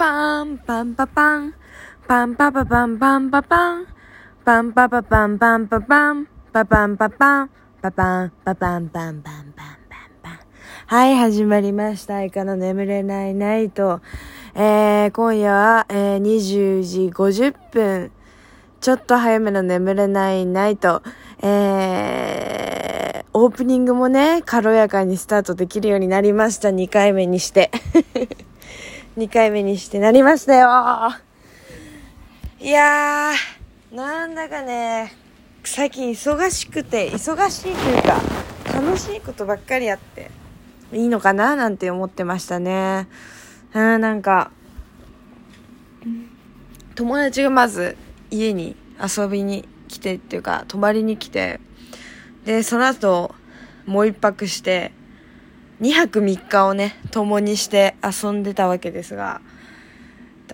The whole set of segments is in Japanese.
パンパンパパンパンパパパンパンパパンパンパパパンパンパパンパパンパパンパパンパパンパンパンパンパンパンはい、始まりました。イカの眠れないナイト。えー、今夜は、えー、20時50分。ちょっと早めの眠れないナイト。えー、オープニングもね、軽やかにスタートできるようになりました。2回目にして。2回目にしてなりましたよいやー、なんだかね、最近忙しくて、忙しいというか、楽しいことばっかりあって、いいのかななんて思ってましたね。うん、なんか、友達がまず家に遊びに来てっていうか、泊まりに来て、で、その後、もう一泊して、2泊3日をね、共にして遊んでたわけですが、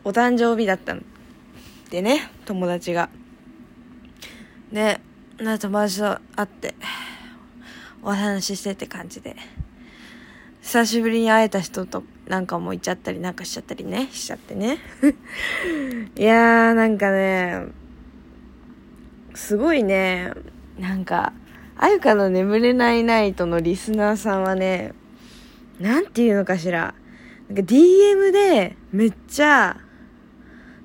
お誕生日だったんでね、友達が。で、な友達と会って、お話ししてって感じで。久しぶりに会えた人となんかも行っちゃったりなんかしちゃったりね、しちゃってね。いやー、なんかね、すごいね、なんか、あゆかの眠れないナイトのリスナーさんはね、なんていうのかしら。なんか DM でめっちゃ、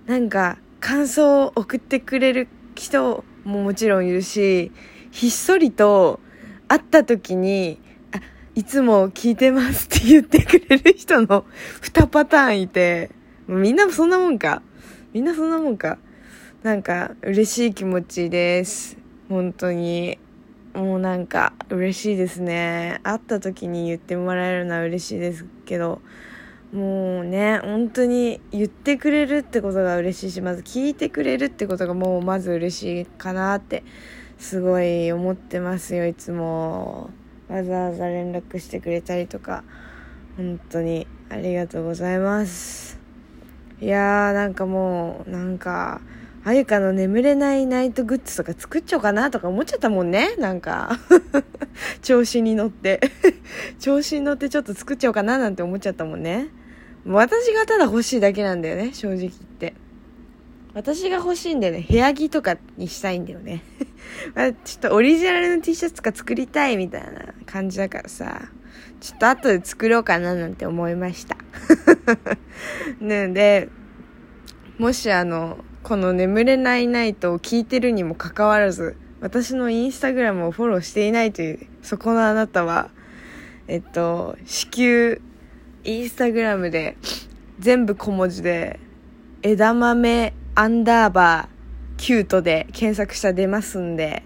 なんか感想を送ってくれる人ももちろんいるし、ひっそりと会った時に、あ、いつも聞いてますって言ってくれる人の 2パターンいて、みんなそんなもんか？みんなそんなもんか？なんか嬉しい気持ちです。本当に。もうなんか嬉しいですね。会った時に言ってもらえるのは嬉しいですけど、もうね、本当に言ってくれるってことが嬉しいし、まず聞いてくれるってことがもうまず嬉しいかなって、すごい思ってますよ、いつも。わざわざ連絡してくれたりとか、本当にありがとうございます。いやー、なんかもう、なんか、あゆかの眠れないナイトグッズとか作っちゃおうかなとか思っちゃったもんね。なんか 調子に乗って 調子に乗ってちょっと作っちゃおうかななんて思っちゃったもんね。私がただ欲しいだけなんだよね、正直言って。私が欲しいんだよね。部屋着とかにしたいんだよね。ちょっとオリジナルの T シャツとか作りたいみたいな感じだからさ。ちょっと後で作ろうかななんて思いました。ねで、もしあの、この眠れないナイトを聞いてるにもかかわらず、私のインスタグラムをフォローしていないという、そこのあなたは、えっと、至急、インスタグラムで、全部小文字で、枝豆アンダーバーキュートで検索したら出ますんで、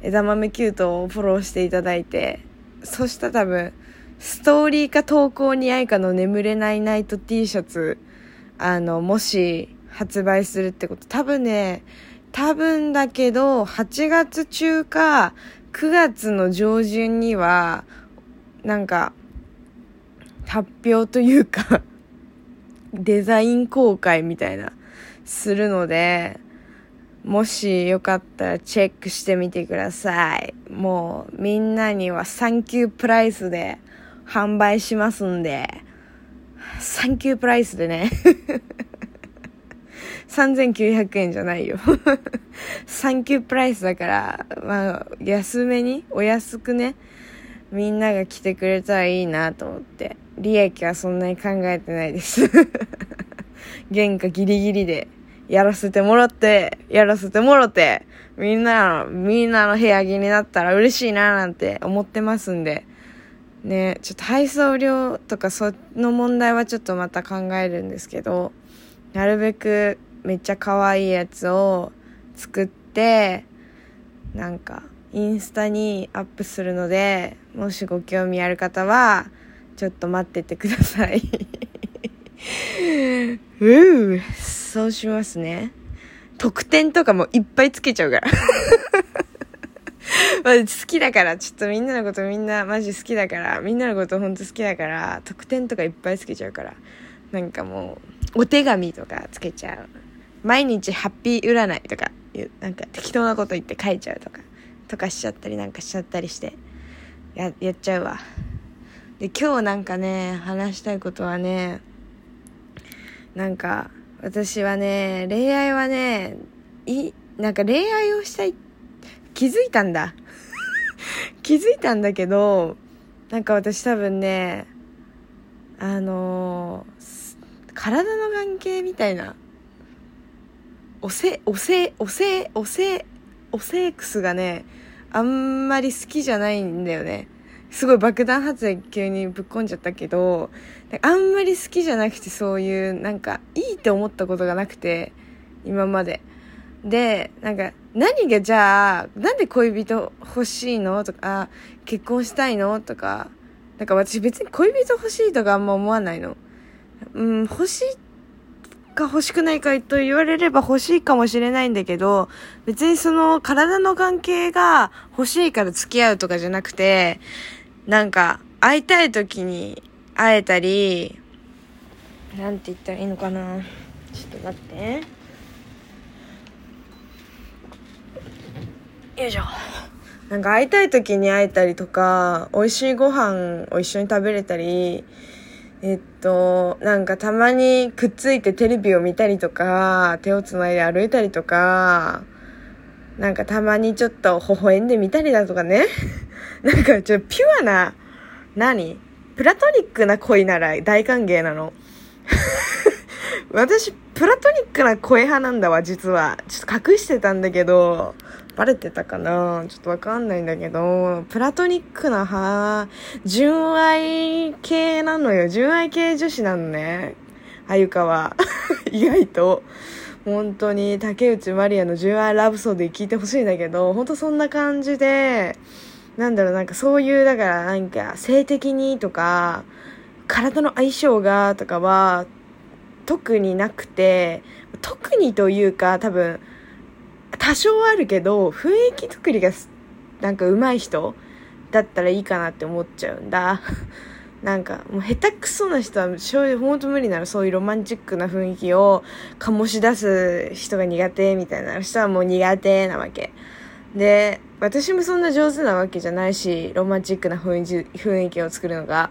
枝豆キュートをフォローしていただいて、そしたら多分、ストーリーか投稿に愛花の眠れないナイト T シャツ、あの、もし、発売するってこと。多分ね、多分だけど、8月中か9月の上旬には、なんか、発表というか デザイン公開みたいな、するので、もしよかったらチェックしてみてください。もうみんなにはサンキュープライスで販売しますんで、サンキュープライスでね 3900円じゃないよ。サンキュープライスだから、まあ、安めに、お安くね、みんなが来てくれたらいいなと思って。利益はそんなに考えてないです。原価ギリギリでやらせてもらって、やらせてもらって、みんなの、みんなの部屋着になったら嬉しいななんて思ってますんで、ね、ちょっと配送料とかその問題はちょっとまた考えるんですけど、なるべくめっちゃ可愛いやつを作ってなんかインスタにアップするのでもしご興味ある方はちょっと待っててください。うそうしますね。特典とかもいっぱいつけちゃうから。好きだから、ちょっとみんなのことみんなマジ好きだから、みんなのことほんと好きだから、特典とかいっぱいつけちゃうから、なんかもう、お手紙とかつけちゃう。毎日ハッピー占いとか、なんか適当なこと言って書いちゃうとか、とかしちゃったりなんかしちゃったりして、や、やっちゃうわ。で、今日なんかね、話したいことはね、なんか、私はね、恋愛はね、い、なんか恋愛をしたい、気づいたんだ。気づいたんだけど、なんか私多分ね、あのー、体の関係みたいな、おせ、おせ、おせ、おせ、おセックスがね、あんまり好きじゃないんだよね。すごい爆弾発言急にぶっこんじゃったけど、あんまり好きじゃなくてそういう、なんか、いいって思ったことがなくて、今まで。で、なんか、何がじゃあ、なんで恋人欲しいのとか、結婚したいのとか、なんか私別に恋人欲しいとかあんま思わないの。うん、欲しいっか欲しくないかと言われれば欲しいかもしれないんだけど、別にその体の関係が欲しいから付き合うとかじゃなくて、なんか会いたい時に会えたり、なんて言ったらいいのかな。ちょっと待って。よいしょ。なんか会いたい時に会えたりとか、美味しいご飯を一緒に食べれたり、えっと、なんかたまにくっついてテレビを見たりとか、手をつないで歩いたりとか、なんかたまにちょっと微笑んでみたりだとかね。なんかちょっとピュアな、何？プラトニックな恋なら大歓迎なの。私、プラトニックな声派なんだわ、実は。ちょっと隠してたんだけど、バレてたかな？ちょっとわかんないんだけど、プラトニックな派、純愛系なのよ。純愛系女子なのね。あゆかは。意外と。本当に竹内まりやの純愛ラブソーディ聞いてほしいんだけど、本当そんな感じで、なんだろう、なんかそういう、だからなんか性的にとか、体の相性がとかは特になくて、特にというか多分、多少あるけど、雰囲気作りがなんか上手い人だったらいいかなって思っちゃうんだ。なんか、もう下手くそな人は、正直ほんと無理ならそういうロマンチックな雰囲気を醸し出す人が苦手みたいな人はもう苦手なわけ。で、私もそんな上手なわけじゃないし、ロマンチックな雰囲気雰囲気を作るのが、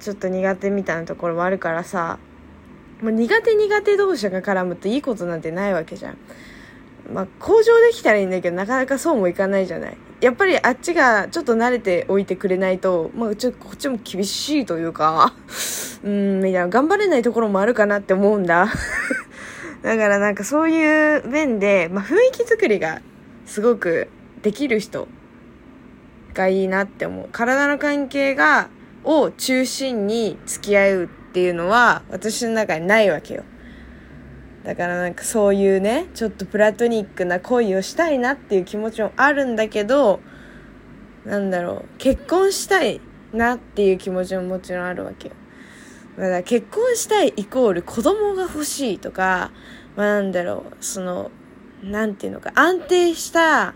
ちょっと苦手みたいなところもあるからさ、もう苦手苦手同士が絡むといいことなんてないわけじゃん。まあ、向上できたらいいんだけど、なかなかそうもいかないじゃない。やっぱりあっちがちょっと慣れておいてくれないと、まあ、ちょっとこっちも厳しいというか、うん、みたいな、頑張れないところもあるかなって思うんだ。だからなんかそういう面で、まあ、雰囲気作りがすごくできる人がいいなって思う。体の関係が、を中心に付き合うっていうのは私の中にないわけよ。だからなんかそういうね、ちょっとプラトニックな恋をしたいなっていう気持ちもあるんだけど、なんだろう、結婚したいなっていう気持ちももちろんあるわけよ。だから結婚したいイコール子供が欲しいとか、まあ、なんだろう、その、なんていうのか、安定した、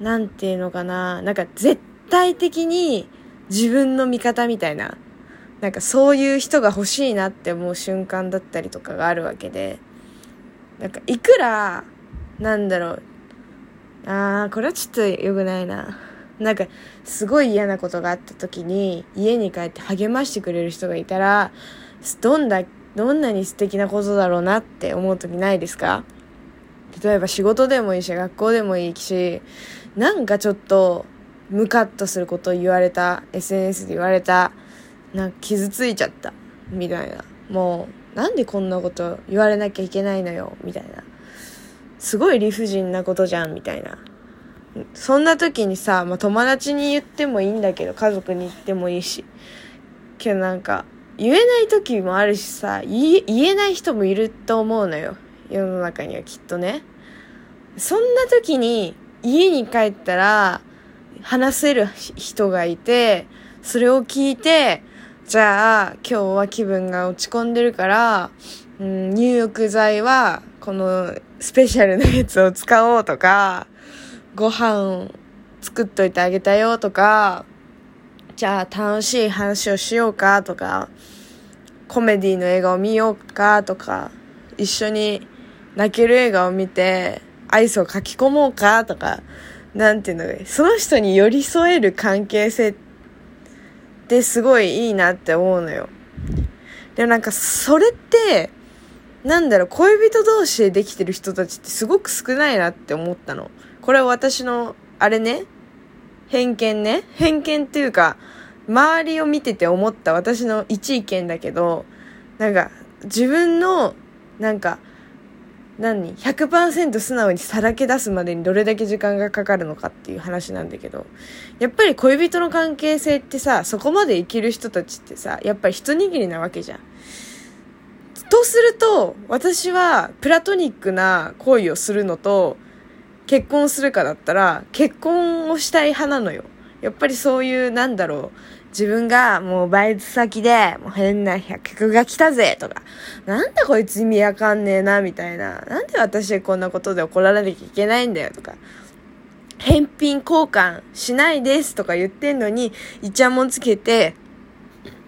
なんていうのかな、なんか絶対的に自分の味方みたいな、なんかそういう人が欲しいなって思う瞬間だったりとかがあるわけで、なんかいくら、なんだろう、あー、これはちょっと良くないな。なんか、すごい嫌なことがあった時に、家に帰って励ましてくれる人がいたら、どんだ、どんなに素敵なことだろうなって思う時ないですか？例えば仕事でもいいし、学校でもいいし、なんかちょっと、ムカッとすることを言われた、SNS で言われた、なんか傷ついちゃったみたいな。もうなんでこんなこと言われなきゃいけないのよみたいな。すごい理不尽なことじゃんみたいな。そんな時にさ、まあ、友達に言ってもいいんだけど家族に言ってもいいし。けどなんか言えない時もあるしさ言えない人もいると思うのよ。世の中にはきっとね。そんな時に家に帰ったら話せる人がいてそれを聞いてじゃあ、今日は気分が落ち込んでるから、うん、入浴剤は、このスペシャルなやつを使おうとか、ご飯作っといてあげたよとか、じゃあ楽しい話をしようかとか、コメディの映画を見ようかとか、一緒に泣ける映画を見て、アイスを書き込もうかとか、なんていうの、その人に寄り添える関係性ってってすごいいいなって思うのよ。でもなんかそれってなんだろう恋人同士でできてる人たちってすごく少ないなって思ったのこれは私のあれね偏見ね偏見っていうか周りを見てて思った私の一意見だけどなんか自分のなんか何？100%素直にさらけ出すまでにどれだけ時間がかかるのかっていう話なんだけどやっぱり恋人の関係性ってさそこまで生きる人たちってさやっぱり一握りなわけじゃん。とすると私はプラトニックな恋をするのと結婚するかだったら結婚をしたい派なのよ。やっぱりそういうなんだろう自分がもうバイト先で、もう変な客が来たぜとか、なんだこいつ意味わかんねえな、みたいな。なんで私こんなことで怒られなきゃいけないんだよとか。返品交換しないですとか言ってんのに、イチャモンつけて、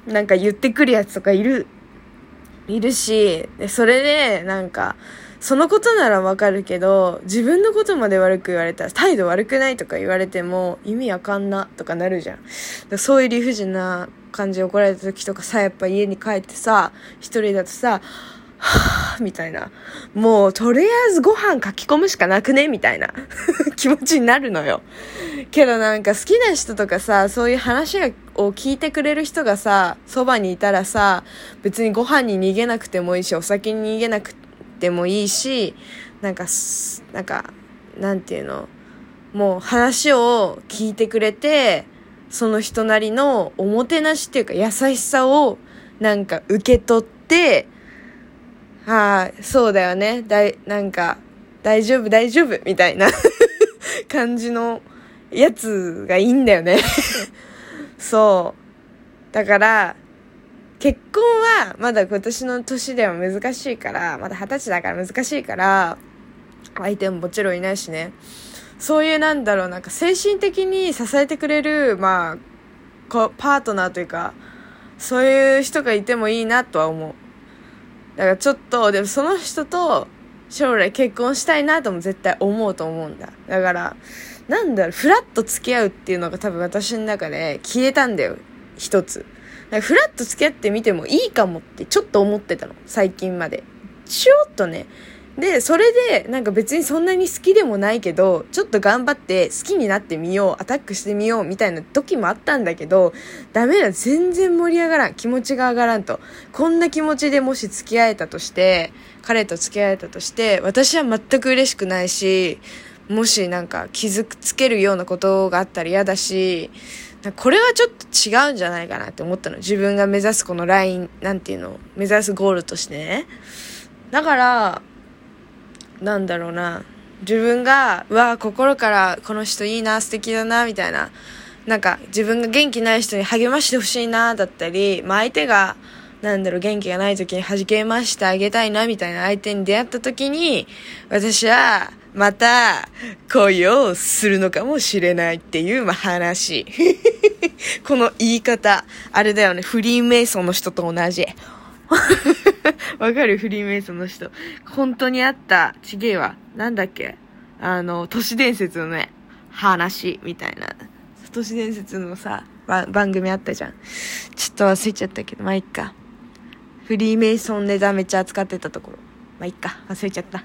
なんか言ってくるやつとかいる、いるし、で、それで、なんか、そのことならわかるけど、自分のことまで悪く言われたら、態度悪くないとか言われても、意味わかんなとかなるじゃん。そういう理不尽な感じで怒られた時とかさ、やっぱ家に帰ってさ、一人だとさ、はぁ、みたいな。もう、とりあえずご飯書き込むしかなくね？みたいな 気持ちになるのよ。けどなんか好きな人とかさ、そういう話を聞いてくれる人がさ、そばにいたらさ、別にご飯に逃げなくてもいいし、お酒に逃げなくてもいいし、なんか、なんか、なんていうの、もう話を聞いてくれて、その人なりのおもてなしっていうか優しさをなんか受け取って、はい、そうだよね。だい、なんか、大丈夫大丈夫みたいな 感じのやつがいいんだよね そう。だから、結婚はまだ今年の年では難しいから、まだ二十歳だから難しいから、相手ももちろんいないしね。そういうなんだろう、なんか精神的に支えてくれる、まあ、こパートナーというか、そういう人がいてもいいなとは思う。だからちょっと、でもその人と将来結婚したいなとも絶対思うと思うんだ。だから、なんだろう、フラット付き合うっていうのが多分私の中で消えたんだよ。一つ。フラッと付き合ってみてもいいかもってちょっと思ってたの。最近まで。ちょっとね。で、それで、なんか別にそんなに好きでもないけど、ちょっと頑張って好きになってみよう、アタックしてみようみたいな時もあったんだけど、ダメだ、全然盛り上がらん。気持ちが上がらんと。こんな気持ちでもし付き合えたとして、彼と付き合えたとして、私は全く嬉しくないし、もしなんか傷つけるようなことがあったら嫌だし、これはちょっと違うんじゃないかなって思ったの。自分が目指すこのライン、なんていうの、目指すゴールとしてね。だから、なんだろうな。自分が、うわ、心からこの人いいな、素敵だな、みたいな。なんか、自分が元気ない人に励ましてほしいな、だったり、まあ、相手が、なんだろう、元気がない時に弾けましてあげたいな、みたいな相手に出会った時に、私は、また恋をするのかもしれないっていう、まあ、話。この言い方、あれだよね、フリーメイソンの人と同じ。わかるフリーメイソンの人。本当にあった、ちげえわ。なんだっけ？あの、都市伝説のね、話、みたいな。都市伝説のさ、番組あったじゃん。ちょっと忘れちゃったけど、まあ、いっか。フリーメイソンネタめっちゃ扱ってたところ。まあ、いっか。忘れちゃった。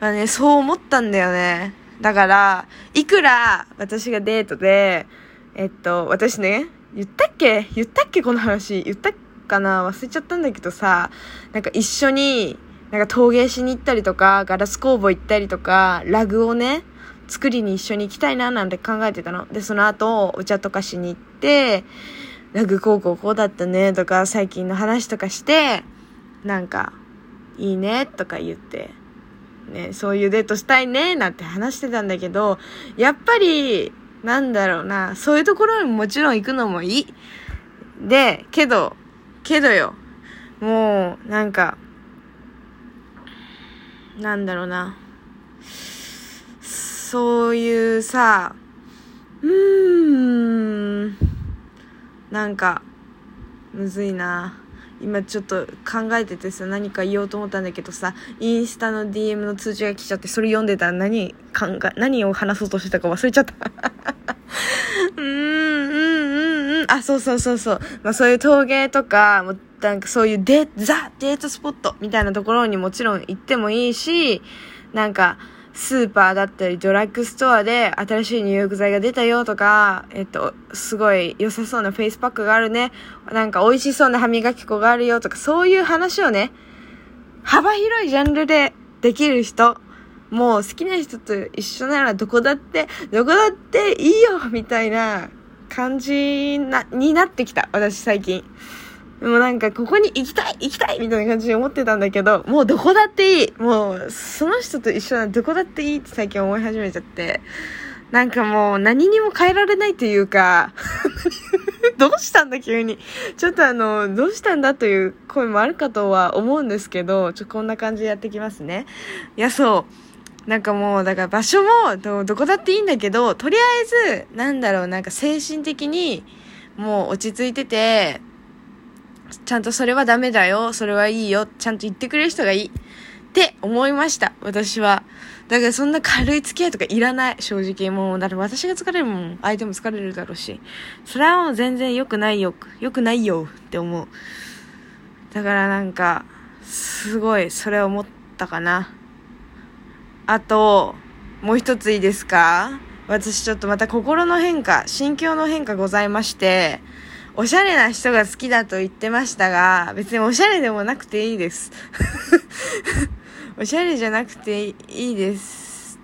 まあね、そう思ったんだよね。だから、いくら私がデートで、えっと、私ね、言ったっけ？言ったっけ？この話。言ったかな忘れちゃったんだけどさ、なんか一緒に、なんか陶芸しに行ったりとか、ガラス工房行ったりとか、ラグをね、作りに一緒に行きたいななんて考えてたの。で、その後、お茶とかしに行って、ラグ高校こうだったねとか、最近の話とかして、なんか、いいねとか言って、ね、そういうデートしたいね、なんて話してたんだけど、やっぱり、なんだろうな、そういうところにもちろん行くのもいい。で、けど、けどよ、もう、なんか、なんだろうな、そういうさ、うーん、なんか、むずいな。今ちょっと考えててさ、何か言おうと思ったんだけどさ、インスタの DM の通知が来ちゃって、それ読んでたら何考え、何を話そうとしてたか忘れちゃった。うーん、あ、そうそうそうそう。まあそういう陶芸とか、もなんかそういうデ、ザ・デートスポットみたいなところにもちろん行ってもいいし、なんか、スーパーだったりドラッグストアで新しい入浴剤が出たよとか、えっと、すごい良さそうなフェイスパックがあるね。なんか美味しそうな歯磨き粉があるよとか、そういう話をね、幅広いジャンルでできる人、もう好きな人と一緒ならどこだって、どこだっていいよみたいな感じな、になってきた。私最近。もうなんかここに行きたい行きたいみたいな感じで思ってたんだけど、もうどこだっていいもうその人と一緒ならどこだっていいって最近思い始めちゃって。なんかもう何にも変えられないというか どうしたんだ急に。ちょっとあの、どうしたんだという声もあるかとは思うんですけど、ちょ、こんな感じでやってきますね。いや、そう。なんかもう、だから場所もど、どこだっていいんだけど、とりあえず、なんだろう、なんか精神的に、もう落ち着いてて、ちゃんとそれはダメだよ、それはいいよ、ちゃんと言ってくれる人がいい。って思いました、私は。だからそんな軽い付き合いとかいらない、正直。もう、だって私が疲れるもん、相手も疲れるだろうし。それはもう全然良くないよ、良くないよって思う。だからなんか、すごい、それ思ったかな。あと、もう一ついいですか？私ちょっとまた心の変化、心境の変化ございまして、おしゃれな人が好きだと言ってましたが、別におしゃれでもなくていいです。おしゃれじゃなくていいです。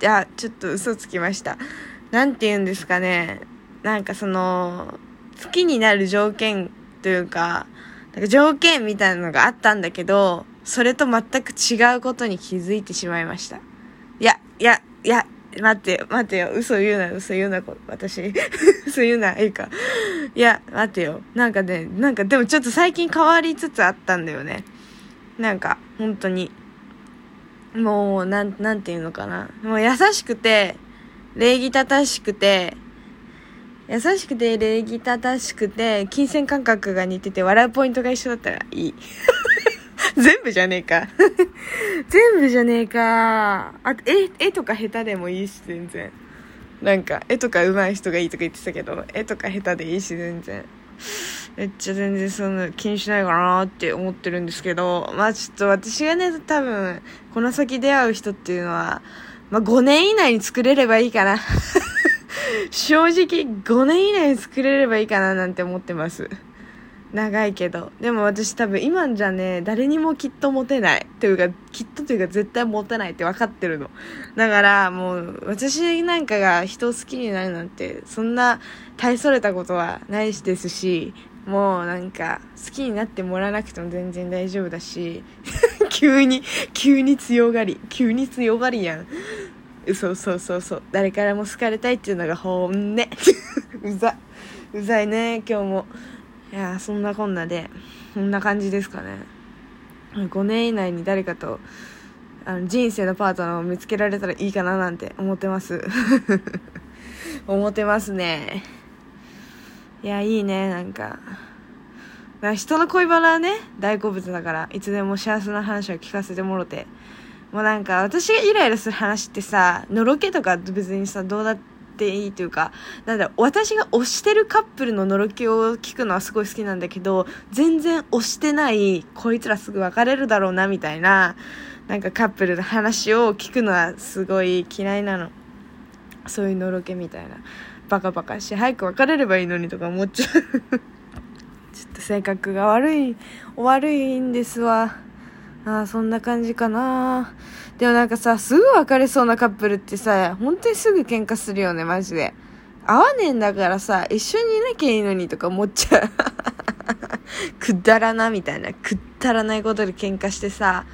いや、ちょっと嘘つきました。なんて言うんですかね？なんかその、好きになる条件というか、なんか条件みたいなのがあったんだけど、それと全く違うことに気づいてしまいました。いや、いや、いや、待ってよ、待ってよ、嘘言うな、嘘言うな、私。嘘言うな、いいか。いや、待ってよ。なんかね、なんかでもちょっと最近変わりつつあったんだよね。なんか、本当に。もう、なん、なんていうのかな。もう優しくて、礼儀正しくて、優しくて、礼儀正しくて、金銭感覚が似てて、笑うポイントが一緒だったらいい。全部じゃねえか 全部じゃねえか。あと、絵、絵とか下手でもいいし、全然。なんか、絵とか上手い人がいいとか言ってたけど、絵とか下手でいいし、全然。めっちゃ全然そんな気にしないかなって思ってるんですけど、まあちょっと私がね、多分、この先出会う人っていうのは、まあ5年以内に作れればいいかな。正直5年以内に作れればいいかななんて思ってます。長いけど。でも私多分今じゃね、誰にもきっとモテない。というか、きっとというか絶対モテないって分かってるの。だからもう、私なんかが人を好きになるなんて、そんな大それたことはないしですし、もうなんか、好きになってもらわなくても全然大丈夫だし、急に、急に強がり、急に強がりやん。そうそうそうそう。誰からも好かれたいっていうのが本音。うざ。うざいね、今日も。いやそんなこんなでこんな感じですかね。5年以内に誰かとあの人生のパートナーを見つけられたらいいかななんて思ってます。思ってますね。いやいいねなんか。人の恋バナはね大好物だからいつでも幸せな話を聞かせてもろて。もうなんか私がイライラする話ってさのろけとか別にさどうだってていいというか、なんだ私が推してるカップルののろけを聞くのはすごい好きなんだけど、全然推してない、こいつらすぐ別れるだろうな、みたいな、なんかカップルの話を聞くのはすごい嫌いなの。そういうのろけみたいな。バカバカし、早く別れればいいのにとか思っちゃう ちょっと性格が悪い、悪いんですわ。ああ、そんな感じかな。でもなんかさ、すぐ別れそうなカップルってさ、本当にすぐ喧嘩するよね、マジで。合わねえんだからさ、一緒にいなきゃいいのにとか思っちゃう。くだらな、みたいな。くだらないことで喧嘩してさ、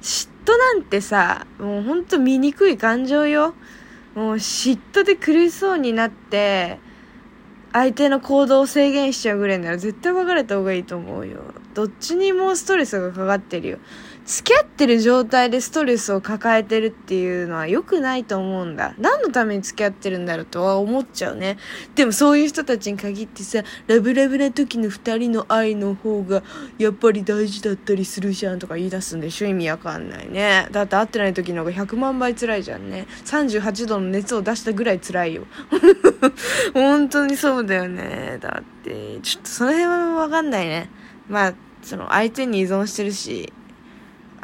嫉妬なんてさ、もうほんと醜い感情よ。もう嫉妬で苦しそうになって、相手の行動を制限しちゃうぐらいなら絶対別れた方がいいと思うよ。どっちにもストレスがかかってるよ。付き合ってる状態でストレスを抱えてるっていうのは良くないと思うんだ。何のために付き合ってるんだろうとは思っちゃうね。でもそういう人たちに限ってさ、ラブラブな時の二人の愛の方がやっぱり大事だったりするじゃんとか言い出すんでしょ？意味わかんないね。だって会ってない時の方が100万倍辛いじゃんね。38度の熱を出したぐらい辛いよ。本当にそうだよね。だって、ちょっとその辺はわかんないね。まあ、その相手に依存してるし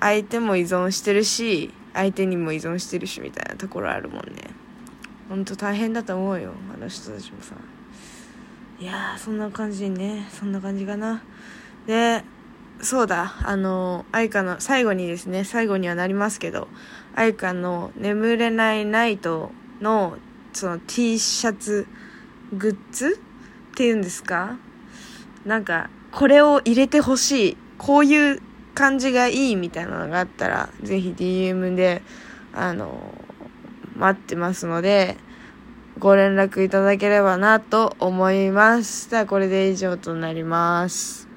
相手も依存してるし相手にも依存してるしみたいなところあるもんね。ほんと大変だと思うよあの人たちもさ。いやそんな感じね。そんな感じかな。でそうだあの愛花の最後にですね最後にはなりますけど愛花の「眠れないナイト」のその T シャツグッズっていうんですか？なんかこれを入れてほしい。こういう感じがいいみたいなのがあったらぜひ DM であの待ってますのでご連絡いただければなと思います。ではこれで以上となります。